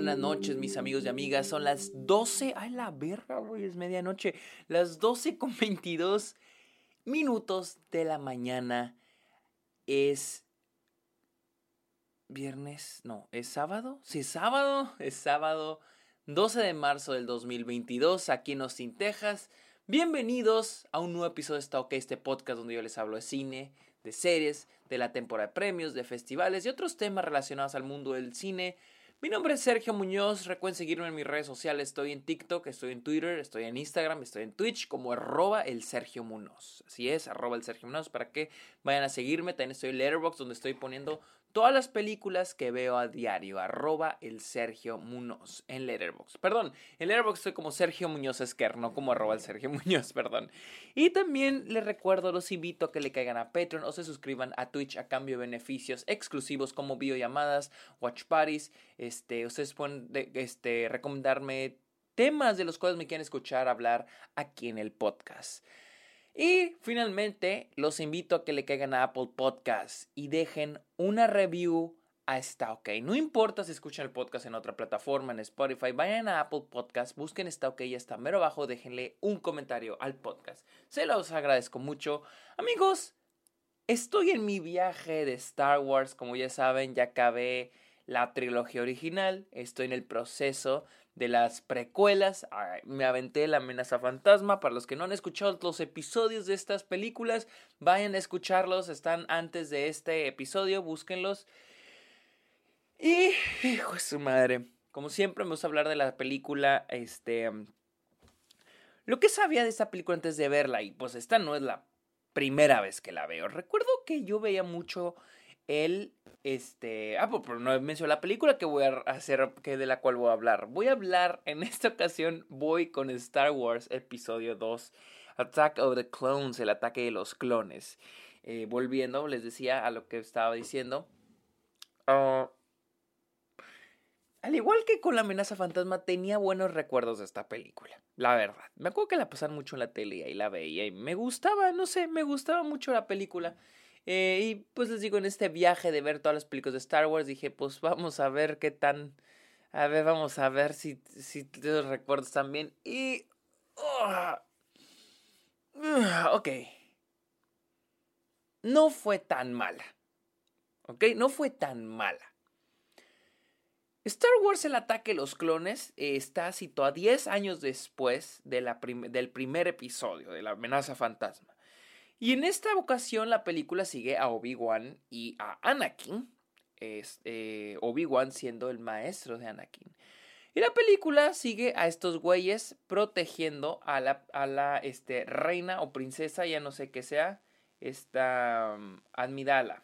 buenas noches, mis amigos y amigas. Son las 12. Ay, la verga, güey, es medianoche. Las 12 con 22 minutos de la mañana. Es. Viernes. No, ¿es sábado? Sí, es sábado. Es sábado. 12 de marzo del 2022, aquí en Austin, Texas. Bienvenidos a un nuevo episodio de Está OK, este podcast donde yo les hablo de cine, de series, de la temporada de premios, de festivales y otros temas relacionados al mundo del cine mi nombre es Sergio Muñoz, recuerden seguirme en mis redes sociales, estoy en TikTok, estoy en Twitter, estoy en Instagram, estoy en Twitch como arroba el Sergio Muñoz. Así es, arroba el Sergio Muñoz para que vayan a seguirme. También estoy en Letterboxd donde estoy poniendo todas las películas que veo a diario. Arroba el Sergio Muñoz en Letterboxd. Perdón, en Letterboxd estoy como Sergio Muñoz Esquer, no como arroba el Sergio Muñoz, perdón. Y también les recuerdo, los invito a que le caigan a Patreon o se suscriban a Twitch a cambio de beneficios exclusivos como videollamadas, watch parties. Este, ustedes pueden este, recomendarme temas de los cuales me quieren escuchar hablar aquí en el podcast. Y finalmente, los invito a que le caigan a Apple Podcasts y dejen una review a Está OK. No importa si escuchan el podcast en otra plataforma, en Spotify, vayan a Apple Podcasts, busquen Está OK y está mero abajo, déjenle un comentario al podcast. Se los agradezco mucho. Amigos, estoy en mi viaje de Star Wars, como ya saben, ya acabé la trilogía original, estoy en el proceso de las precuelas. me aventé la amenaza fantasma. Para los que no han escuchado los episodios de estas películas, vayan a escucharlos. Están antes de este episodio, búsquenlos. Y, hijo de su madre. Como siempre, me gusta hablar de la película. Este. Lo que sabía de esta película antes de verla. Y pues esta no es la primera vez que la veo. Recuerdo que yo veía mucho el este, ah, pues, pero no he mencionado la película que voy a hacer, que de la cual voy a hablar. Voy a hablar, en esta ocasión voy con Star Wars Episodio 2, Attack of the Clones, el ataque de los clones. Eh, volviendo, les decía a lo que estaba diciendo. Ah, al igual que con la amenaza fantasma, tenía buenos recuerdos de esta película. La verdad. Me acuerdo que la pasaban mucho en la tele y ahí la veía y me gustaba, no sé, me gustaba mucho la película. Eh, y pues les digo, en este viaje de ver todas las películas de Star Wars, dije, pues vamos a ver qué tan... A ver, vamos a ver si, si los recuerdos también. Y... Ah, ok. No fue tan mala. ¿Ok? No fue tan mala. Star Wars El ataque de los clones está situado 10 años después de la del primer episodio de la amenaza fantasma. Y en esta ocasión la película sigue a Obi-Wan y a Anakin. Eh, Obi-Wan siendo el maestro de Anakin. Y la película sigue a estos güeyes protegiendo a la, a la este, reina o princesa, ya no sé qué sea, esta um, Amidala.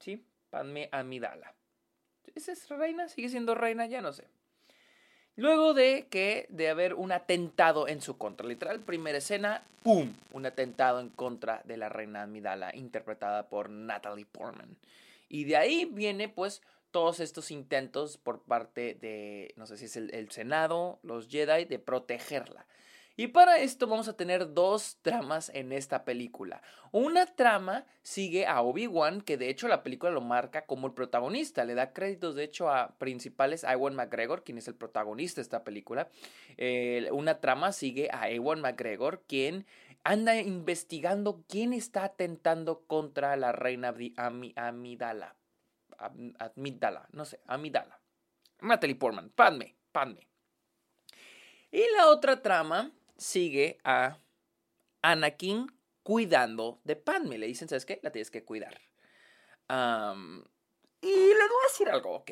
¿Sí? Padme Amidala. ¿Esa es reina? ¿Sigue siendo reina? Ya no sé. Luego de que de haber un atentado en su contra, literal, primera escena, ¡pum! Un atentado en contra de la reina Amidala, interpretada por Natalie Portman. Y de ahí viene pues todos estos intentos por parte de, no sé si es el, el Senado, los Jedi, de protegerla. Y para esto vamos a tener dos tramas en esta película. Una trama sigue a Obi-Wan, que de hecho la película lo marca como el protagonista. Le da créditos de hecho a principales a Ewan McGregor, quien es el protagonista de esta película. Una trama sigue a Ewan McGregor, quien anda investigando quién está atentando contra la reina Amidala. Amidala, no sé, Amidala. Natalie Portman, Padme, Padme. Y la otra trama sigue a Anakin cuidando de Padme. Le dicen, ¿sabes qué? La tienes que cuidar. y les voy a decir algo, ok.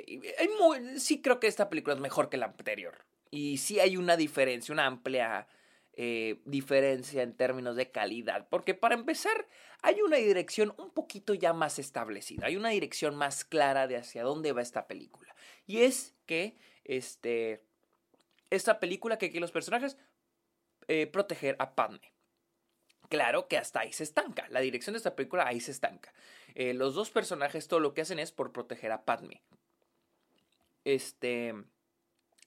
sí creo que esta película es mejor que la anterior. Y sí hay una diferencia, una amplia eh, diferencia en términos de calidad. Porque para empezar, hay una dirección un poquito ya más establecida. Hay una dirección más clara de hacia dónde va esta película. Y es que este, esta película, que aquí los personajes eh, proteger a Padme. Claro que hasta ahí se estanca. La dirección de esta película ahí se estanca. Eh, los dos personajes todo lo que hacen es por proteger a Padme. Este.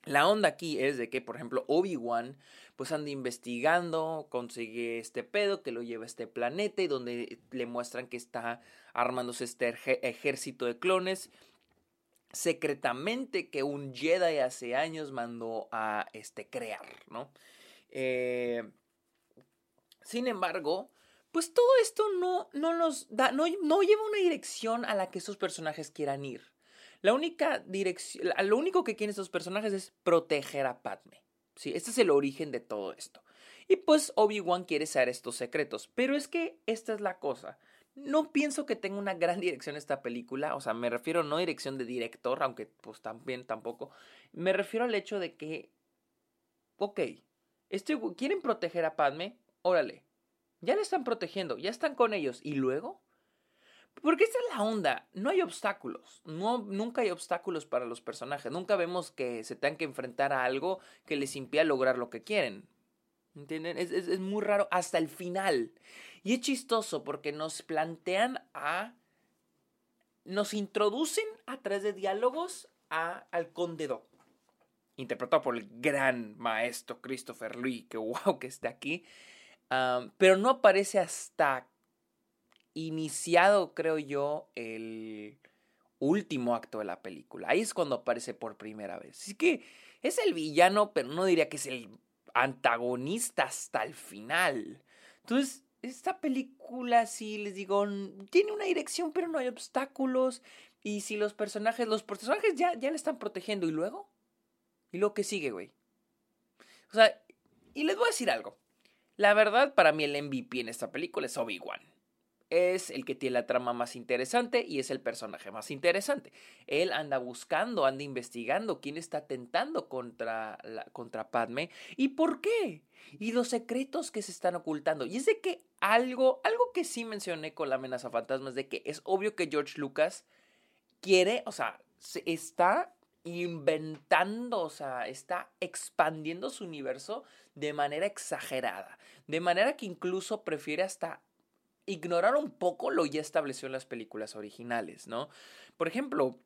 La onda aquí es de que, por ejemplo, Obi-Wan pues anda investigando, consigue este pedo que lo lleva a este planeta y donde le muestran que está armándose este ejército de clones secretamente que un Jedi hace años mandó a este, crear, ¿no? Eh, sin embargo, pues todo esto no, no nos da, no, no lleva una dirección a la que estos personajes quieran ir. La única dirección, lo único que quieren estos personajes es proteger a Padme. Sí, este es el origen de todo esto. Y pues Obi-Wan quiere saber estos secretos. Pero es que esta es la cosa. No pienso que tenga una gran dirección esta película. O sea, me refiero no dirección de director, aunque pues también tampoco. Me refiero al hecho de que. Ok. Este, ¿Quieren proteger a Padme? Órale. Ya le están protegiendo, ya están con ellos. ¿Y luego? Porque esta es la onda. No hay obstáculos. No, nunca hay obstáculos para los personajes. Nunca vemos que se tengan que enfrentar a algo que les impida lograr lo que quieren. ¿Entienden? Es, es, muy raro hasta el final. Y es chistoso porque nos plantean a... Nos introducen a través de diálogos a, al conde Doc. Interpretado por el gran maestro Christopher Lee. Que wow que esté aquí. pero no aparece hasta iniciado, creo yo, el último acto de la película. Ahí es cuando aparece por primera vez. Así que es el villano, pero no diría que es el antagonista hasta el final. Entonces, esta película, sí, les digo, tiene una dirección, pero no hay obstáculos. Y si los personajes, los personajes ya, ya le están protegiendo, ¿y luego? ¿Y lo que sigue, güey? O sea, y les voy a decir algo. La verdad, para mí el MVP en esta película es Obi-Wan es el que tiene la trama más interesante y es el personaje más interesante. Él anda buscando, anda investigando quién está atentando contra, la, contra Padme y por qué. Y los secretos que se están ocultando. Y es de que algo, algo que sí mencioné con la amenaza fantasma es de que es obvio que George Lucas quiere, o sea, se está inventando, o sea, está expandiendo su universo de manera exagerada. De manera que incluso prefiere hasta ignorar un poco lo ya estableció en las películas originales, ¿no? Por ejemplo,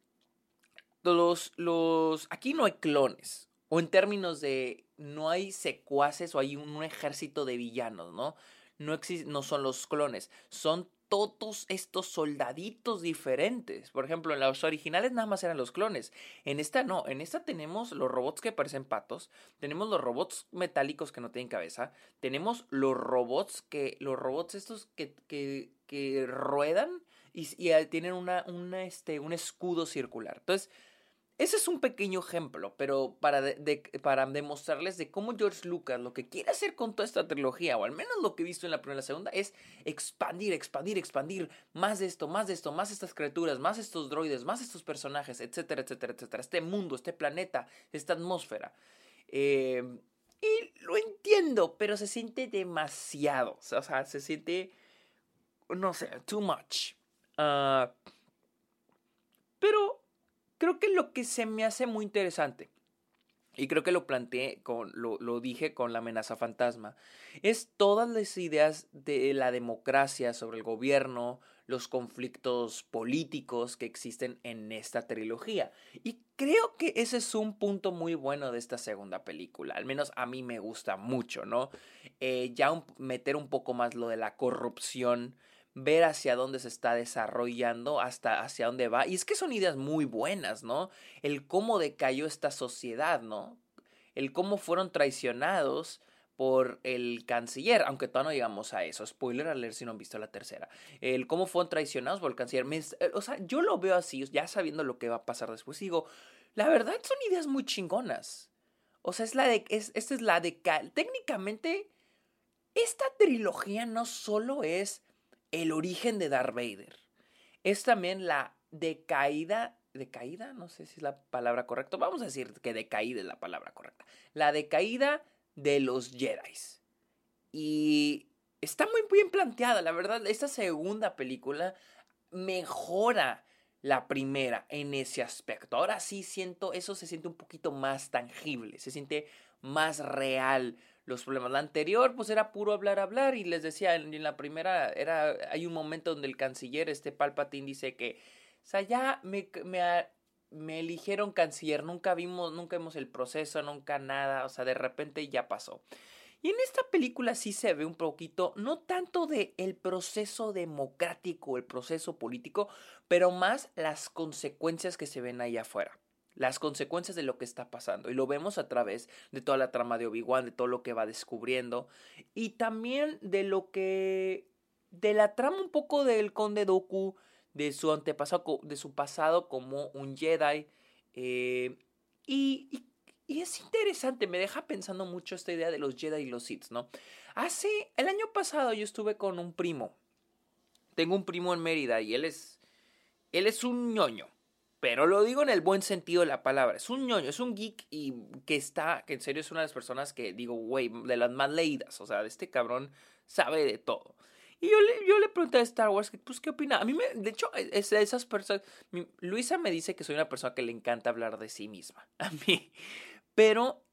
los, los, aquí no hay clones, o en términos de no hay secuaces o hay un, ejército de villanos, ¿no? No, no son los clones, son todos estos soldaditos diferentes. Por ejemplo, en los originales nada más eran los clones. En esta no, en esta tenemos los robots que parecen patos, tenemos los robots metálicos que no tienen cabeza, tenemos los robots que, los robots estos que, que, que ruedan y, y, tienen una, una, este, un escudo circular. Entonces, ese es un pequeño ejemplo, pero para, para demostrarles de cómo George Lucas lo que quiere hacer con toda esta trilogía, o al menos lo que he visto en la primera y la segunda, es expandir, expandir, expandir más de esto, más de esto, más estas criaturas, más estos droides, más estos personajes, etcétera, etcétera, etcétera. Este mundo, este planeta, esta atmósfera. Eh, y lo entiendo, pero se siente demasiado. O sea, se siente, no sé, too much. Ah, pero creo que lo que se me hace muy interesante, y creo que lo planteé, con, lo, dije con la amenaza fantasma, es todas las ideas de la democracia sobre el gobierno, los conflictos políticos que existen en esta trilogía. Y creo que ese es un punto muy bueno de esta segunda película. Al menos a mí me gusta mucho, ¿no? Eh, ya meter un poco más lo de la corrupción ver hacia dónde se está desarrollando, hasta hacia dónde va. Y es que son ideas muy buenas, ¿no? El cómo decayó esta sociedad, ¿no? El cómo fueron traicionados por el canciller, aunque todavía no llegamos a eso. Spoiler a leer si no han visto la tercera. El cómo fueron traicionados por el canciller. Eh, o sea, yo lo veo así, ya sabiendo lo que va a pasar después. Digo, la verdad son ideas muy chingonas. O sea, es la de. Es, esta es la de. Técnicamente, esta trilogía no solo es el origen de Darth Vader. Es también la decaída, decaída, no sé si es la palabra correcta, vamos a decir que decaída es la palabra correcta, la decaída de los Jedi. Y está muy bien planteada, la verdad, esta segunda película mejora la primera en ese aspecto. Ahora sí siento, eso se siente un poquito más tangible, se siente más real los problemas. La anterior, pues era puro hablar, hablar, y les decía, en, la primera, era, hay un momento donde el canciller, este Palpatine, dice que, o sea, ya me, me, me eligieron canciller, nunca vimos, nunca vimos el proceso, nunca nada, o sea, de repente ya pasó. Y en esta película sí se ve un poquito, no tanto de el proceso democrático, el proceso político, pero más las consecuencias que se ven ahí afuera. Las consecuencias de lo que está pasando. Y lo vemos a través de toda la trama de Obi-Wan, de todo lo que va descubriendo. Y también de lo que. de la trama un poco del Conde Doku, de su antepasado, de su pasado como un Jedi. Eh, y y es interesante, me deja pensando mucho esta idea de los Jedi y los Sith, ¿no? Hace, el año pasado yo estuve con un primo. Tengo un primo en Mérida y él es, él es un ñoño. Pero lo digo en el buen sentido de la palabra. Es un ñoño, es un geek y que está, que en serio es una de las personas que digo, güey, de las más leídas. O sea, este cabrón sabe de todo. Y yo le, yo le pregunté a Star Wars, pues, ¿qué opina? A mí, me, de hecho, es de esas personas. Luisa me dice que soy una persona que le encanta hablar de sí misma. A mí. Pero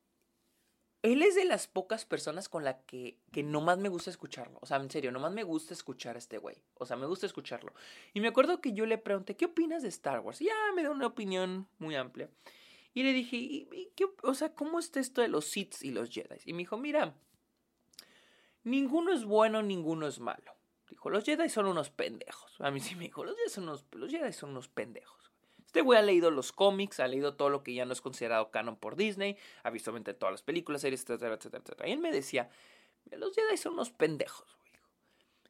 él es de las pocas personas con la que, que nomás me gusta escucharlo. O sea, en serio, nomás me gusta escuchar a este güey. O sea, me gusta escucharlo. Y me acuerdo que yo le pregunté, ¿qué opinas de Star Wars? Y ya me dio una opinión muy amplia. Y le dije, ¿y, qué, o sea, ¿cómo está esto de los Sith y los Jedi? Y me dijo, mira, ninguno es bueno, ninguno es malo. Dijo, los Jedi son unos pendejos. A mí sí me dijo, los Jedi son unos, los Jedi son unos pendejos. Este güey ha leído los cómics, ha leído todo lo que ya no es considerado canon por Disney, ha visto todas las películas, series, etcétera, etcétera, etcétera. Y él me decía, los Jedi son unos pendejos, güey.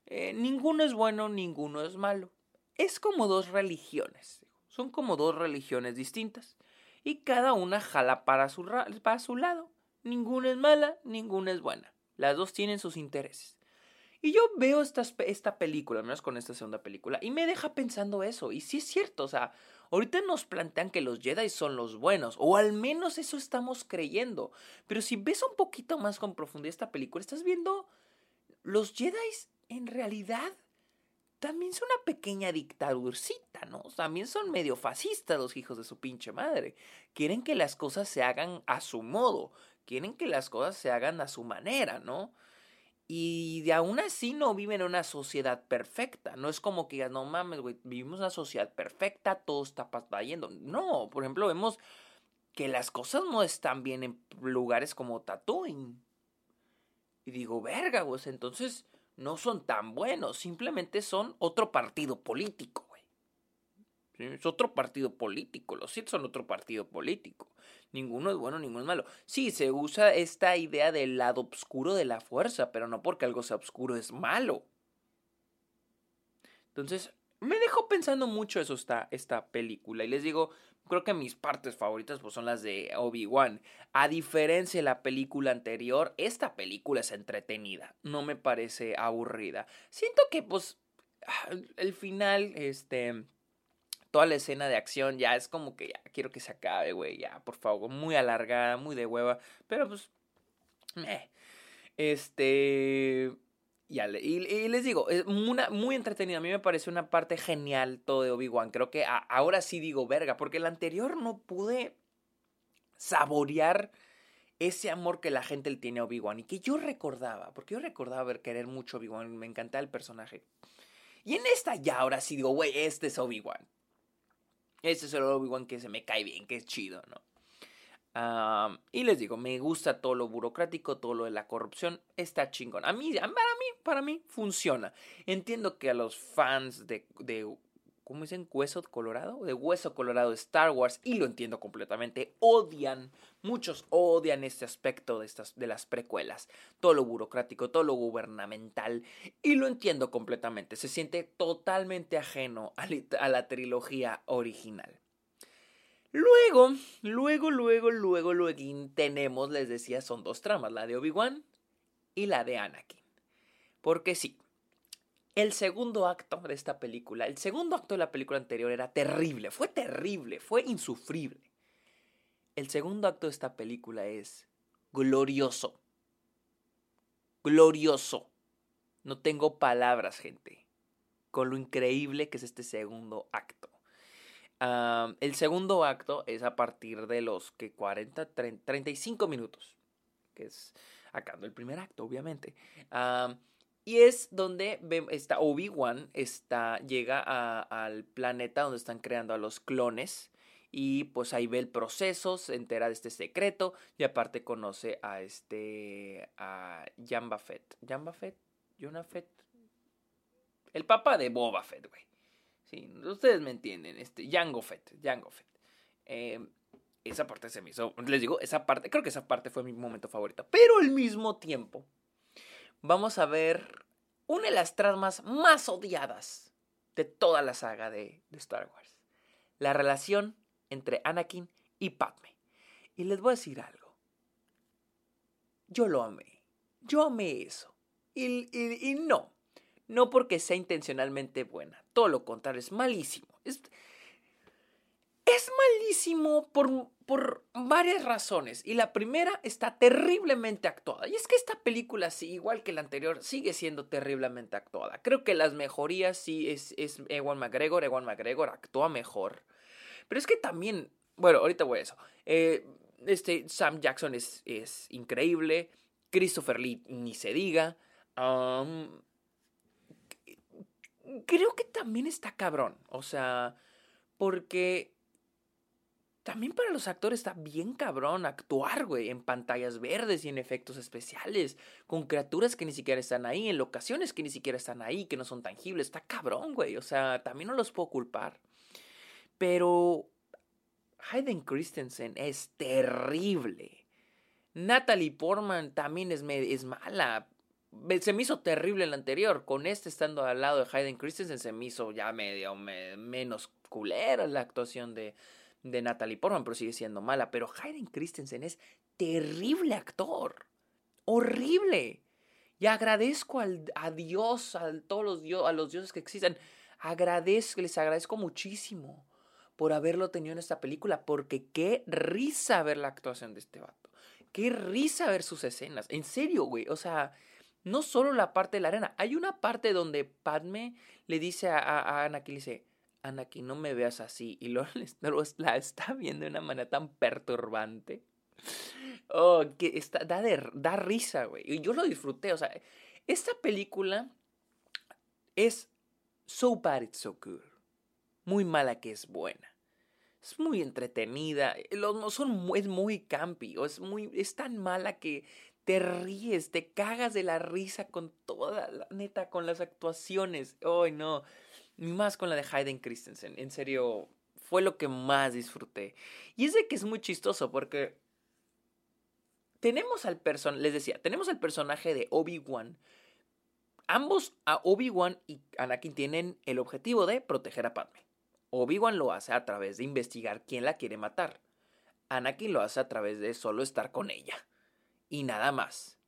Eh, ninguno es bueno, ninguno es malo. Es como dos religiones. Son como dos religiones distintas. Y cada una jala para su, para su lado. Ninguna es mala, ninguna es buena. Las dos tienen sus intereses. Y yo veo esta, esta película, al menos con esta segunda película, y me deja pensando eso. Y sí es cierto, o sea, ahorita nos plantean que los Jedi son los buenos, o al menos eso estamos creyendo. Pero si ves un poquito más con profundidad esta película, estás viendo los Jedi en realidad también son una pequeña dictadurcita, ¿no? También son medio fascistas los hijos de su pinche madre. Quieren que las cosas se hagan a su modo, quieren que las cosas se hagan a su manera, ¿no? Y de aún así no viven en una sociedad perfecta. No es como que no mames, güey, vivimos una sociedad perfecta, todo está yendo. No, por ejemplo, vemos que las cosas no están bien en lugares como Tatooine. Y digo, verga, güey, entonces no son tan buenos, simplemente son otro partido político. Es otro partido político. Los Sith son otro partido político. Ninguno es bueno, ninguno es malo. Sí, se usa esta idea del lado oscuro de la fuerza, pero no porque algo sea oscuro es malo. Entonces, me dejó pensando mucho eso esta, esta película. Y les digo, creo que mis partes favoritas pues, son las de Obi-Wan. A diferencia de la película anterior, esta película es entretenida. No me parece aburrida. Siento que, pues, el final, este toda la escena de acción ya es como que ya quiero que se acabe, güey, ya, por favor, muy alargada, muy de hueva, pero pues, meh. Este, ya, y, y, les digo, es una, muy entretenida, a mí me parece una parte genial todo de Obi-Wan, creo que ahora sí digo verga, porque el anterior no pude saborear ese amor que la gente le tiene a Obi-Wan y que yo recordaba, porque yo recordaba ver querer mucho Obi-Wan, me encantaba el personaje. Y en esta ya ahora sí digo, güey, este es Obi-Wan. Este es el Obi-Wan que se me cae bien, que es chido, ¿no? y les digo, me gusta todo lo burocrático, todo lo de la corrupción, está chingón. A mí, para mí, para mí funciona. Entiendo que a los fans de, de ¿cómo dicen? Hueso colorado, de hueso colorado de Star Wars, y lo entiendo completamente, odian, muchos odian este aspecto de, estas, de las precuelas, todo lo burocrático, todo lo gubernamental, y lo entiendo completamente, se siente totalmente ajeno a, a la trilogía original. Luego, luego, luego, luego, luego tenemos, les decía, son dos tramas, la de Obi-Wan y la de Anakin. Porque sí, el segundo acto de esta película, el segundo acto de la película anterior era terrible, fue terrible, fue insufrible. El segundo acto de esta película es glorioso. Glorioso. No tengo palabras, gente, con lo increíble que es este segundo acto. el segundo acto es a partir de los que 40, 35 minutos, que es acá el primer acto, obviamente. Y es donde está Obi-Wan está, llega al planeta donde están creando a los clones y pues ahí ve el proceso, se entera de este secreto y aparte conoce a este, a Jamba Fett. ¿Jamba Fett? ¿Jonah Fett? El papá de Boba Fett, güey. Sí, ustedes me entienden, este, Jango Fett, Jango Fett. Em, esa parte se me hizo, les digo, esa parte, creo que esa parte fue mi momento favorito. Pero al mismo tiempo, vamos a ver una de las tramas más odiadas de toda la saga de, Star Wars. La relación entre Anakin y Padme. Y les voy a decir algo. Yo lo amé. Yo amé eso. Y, y, no. No porque sea intencionalmente buena. Todo lo contrario, es malísimo. Es, es malísimo por, por varias razones. Y la primera está terriblemente actuada. Y es que esta película, sí, igual que la anterior, sigue siendo terriblemente actuada. Creo que las mejorías sí es, es Ewan McGregor. Ewan McGregor actúa mejor. Pero es que también, bueno, ahorita voy a eso. Eh, este, Sam Jackson es, es increíble. Christopher Lee ni se diga. creo que también está cabrón. O sea, porque también para los actores está bien cabrón actuar, güey, en pantallas verdes y en efectos especiales, con criaturas que ni siquiera están ahí, en locaciones que ni siquiera están ahí, que no son tangibles. Está cabrón, güey. O sea, también no los puedo culpar. Pero Hayden Christensen es terrible. Natalie Portman también es, es mala. Se me hizo terrible el anterior. Con este estando al lado de Hayden Christensen se me hizo ya medio menos culera la actuación de, de Natalie Portman, pero sigue siendo mala. Pero Hayden Christensen es terrible actor. Horrible. Y agradezco al, a Dios, a todos los, a los dioses que existen. Agradezco, les agradezco muchísimo por haberlo tenido en esta película, porque qué risa ver la actuación de este vato. Qué risa ver sus escenas. En serio, güey. O sea, no solo la parte de la arena. Hay una parte donde Padme le dice a, a, a Anakin, le dice, Anakin, no me veas así. Y luego la está viendo de una manera tan perturbante. Oh, que está, da, da risa, güey. Y yo lo disfruté. O sea, esta película es so bad it's so good. Muy mala que es buena. Es muy entretenida. Los, son, es muy campi. O es, muy, es tan mala que te ríes, te cagas de la risa con toda la neta, con las actuaciones. Ay, no más con la de Hayden Christensen. En serio, fue lo que más disfruté. Y es de que es muy chistoso porque tenemos al personaje, les decía, tenemos al personaje de Obi-Wan. Ambos, a Obi-Wan y Anakin, tienen el objetivo de proteger a Padme. Obi-Wan lo hace a través de investigar quién la quiere matar. Anakin lo hace a través de solo estar con ella. Y nada más.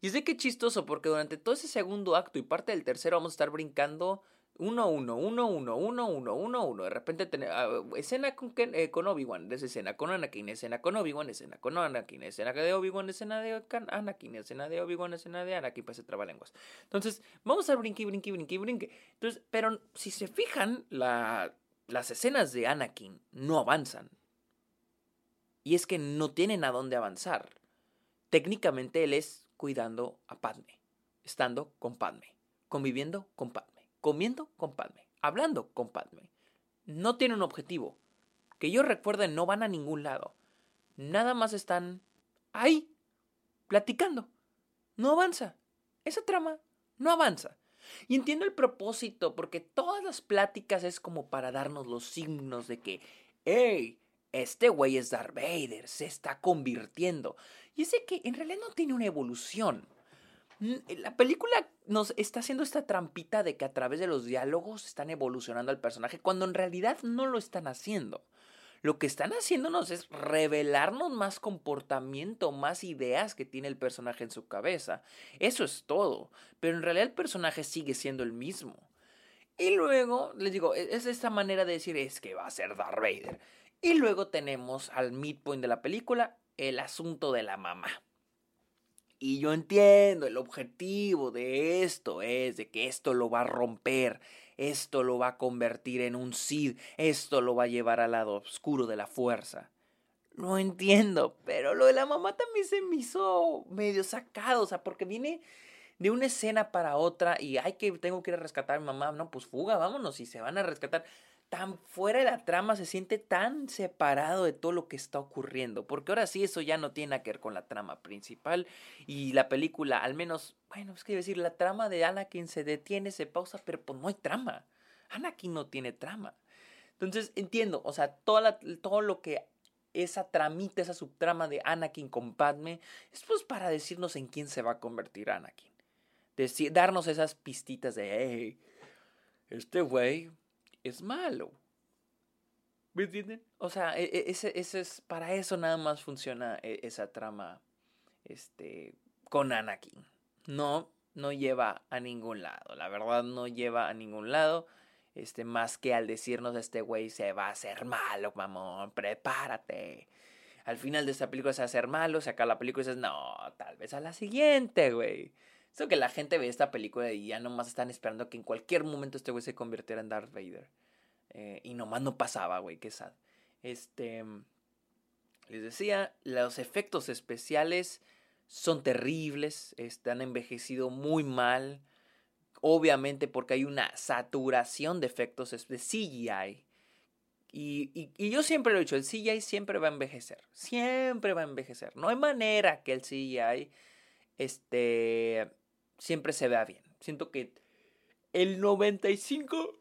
Y es de que chistoso porque durante todo ese segundo acto y parte del tercero vamos a estar brincando uno, uno, uno, uno, uno, uno, uno, uno. De repente tenemos ah, escena con, eh, con Obi-Wan, escena con Anakin, escena con Obi-Wan, escena con Anakin, escena de Obi-Wan, escena de Anakin, escena de Obi-Wan, escena de Anakin, pues se traba lenguas. Entonces, vamos a brinque, brinque, brinque, brinque. Entonces, pero si se fijan, la, las escenas de Anakin no avanzan. Y es que no tienen a dónde avanzar. Técnicamente él es cuidando a Padme, estando con Padme, conviviendo con Padme comiendo con Padme, hablando con Padme. No tiene un objetivo. Que yo recuerde, no van a ningún lado. Nada más están ahí, platicando. No avanza. Esa trama no avanza. Y entiendo el propósito, porque todas las pláticas es como para darnos los signos de que, hey, este güey es Darth Vader, se está convirtiendo. Y ese que en realidad no tiene una evolución. La película nos está haciendo esta trampita de que a través de los diálogos están evolucionando al personaje, cuando en realidad no lo están haciendo. Lo que están haciéndonos es revelarnos más comportamiento, más ideas que tiene el personaje en su cabeza. Eso es todo. Pero en realidad el personaje sigue siendo el mismo. Y luego, les digo, e-, es esta manera de decir, es que va a ser Darth Vader. Y luego tenemos al midpoint de la película, el asunto de la mamá. Y yo entiendo, el objetivo de esto es de que esto lo va a romper, esto lo va a convertir en un Sid, esto lo va a llevar al lado oscuro de la fuerza. No entiendo, pero lo de la mamá también se me hizo medio sacado, o sea, porque viene de una escena para otra y hay que tengo que ir a rescatar a mi mamá, no, pues fuga, vámonos y se van a rescatar. Tan fuera de la trama, se siente tan separado de todo lo que está ocurriendo. Porque ahora sí, eso ya no tiene que ver con la trama principal. Y la película, al menos, bueno, es que decir, la trama de Anakin se detiene, se pausa, pero pues no hay trama. Anakin no tiene trama. Entonces, entiendo, o sea, toda todo lo que esa tramita, esa subtrama de Anakin con Padme, es pues para decirnos en quién se va a convertir Anakin. Decir, darnos esas pistitas de, hey, este güey es malo. ¿Me entienden? O sea, e, e, ese, ese es, para eso nada más funciona e, esa trama este, con Anakin. No, no lleva a ningún lado. La verdad no lleva a ningún lado. Este, más que al decirnos este güey se va a hacer malo, mamón, prepárate. Al final de esta película se va a hacer malo, se acaba la película y dices, no, tal vez a la siguiente, güey. Eso que la gente ve esta película y ya nomás están esperando que en cualquier momento este güey se convirtiera en Darth Vader. Eh, y nomás no pasaba, güey, qué sad. Este. Les decía, los efectos especiales son terribles, están envejecido muy mal. Obviamente porque hay una saturación de efectos de CGI. Y, y, yo siempre lo he dicho, el CGI siempre va a envejecer. Siempre va a envejecer. No hay manera que el CGI este, siempre se vea bien. Siento que el 95...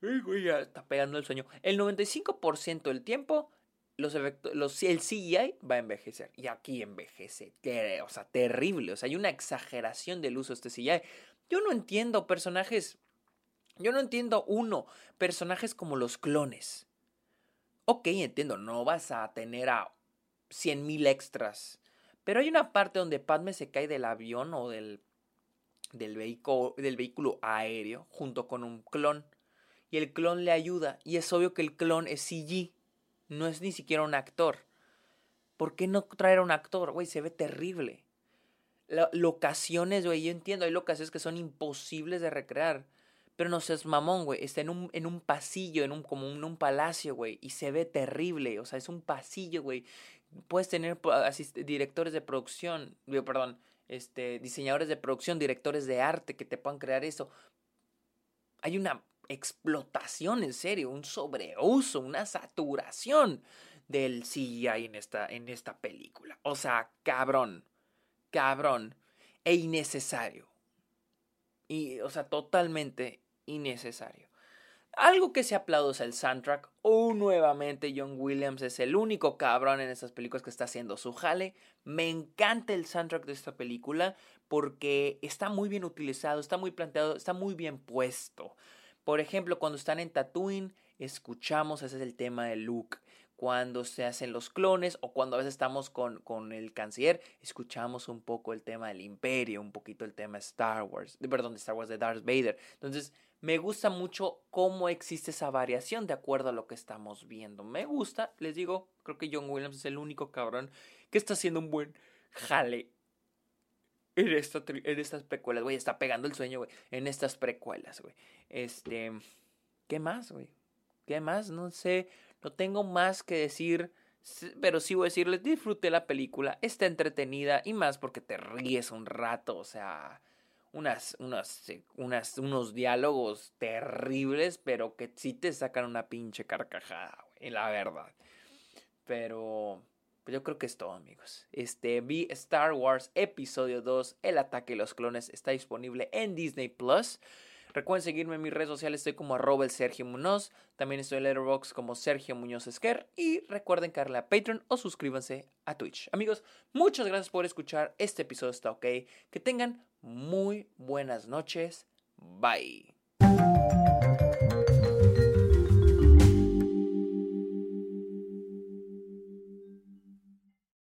Ay, güey, ya está pegando el sueño. El 95% del tiempo los efectos, los, el CGI va a envejecer. Y aquí envejece. O sea, terrible. O sea, hay una exageración del uso de este CGI. Yo no entiendo personajes. Yo no entiendo, uno, personajes como los clones. Ok, entiendo, no vas a tener a 100.000 extras. Pero hay una parte donde Padme se cae del avión o del del, vehículo, del vehículo aéreo junto con un clon. Y el clon le ayuda. Y es obvio que el clon es CG. No es ni siquiera un actor. ¿Por qué no traer a un actor? Güey, se ve terrible. locaciones, güey, yo entiendo, hay locaciones que son imposibles de recrear. Pero no seas mamón, güey. Está en un, en un pasillo, en un, como en un palacio, güey. Y se ve terrible. O sea, es un pasillo, güey. Puedes tener directores de producción, perdón, este, diseñadores de producción, directores de arte que te puedan crear eso. Hay una explotación, en serio, un sobreuso, una saturación del CGI en esta, en esta película. O sea, cabrón, cabrón, e innecesario. Y, o sea, totalmente innecesario. Algo que se aplaude el soundtrack. O nuevamente John Williams es el único cabrón en estas películas que está haciendo su jale. Me encanta el soundtrack de esta película porque está muy bien utilizado, está muy planteado, está muy bien puesto. Por ejemplo, cuando están en Tatooine, escuchamos, ese es el tema de Luke. Cuando se hacen los clones o cuando a veces estamos con, con el canciller, escuchamos un poco el tema del imperio, un poquito el tema de Star Wars, perdón, de Star Wars de Darth Vader. Entonces, me gusta mucho cómo existe esa variación de acuerdo a lo que estamos viendo. Me gusta, les digo, creo que John Williams es el único cabrón que está haciendo un buen jale en, esta, en estas precuelas, güey. Está pegando el sueño, güey. En estas precuelas, güey. Este. ¿Qué más, güey? ¿Qué más? No sé. No tengo más que decir. Pero sí voy a decirles, disfruté la película. Está entretenida. Y más porque te ríes un rato. O sea unas, unas, unas, unos diálogos terribles, pero que sí te sacan una pinche carcajada, güey, la verdad. Pero pues yo creo que es todo, amigos. Este, vi Star Wars Episodio 2, El ataque de los clones, está disponible en Disney Plus. Recuerden seguirme en mis redes sociales, estoy como arroba el Sergio Munoz. También estoy en Letterboxd como Sergio Muñoz Esquer. Y recuerden darle a Patreon o suscríbanse a Twitch. Amigos, muchas gracias por escuchar este episodio, está ok. Que tengan muy buenas noches. Bye.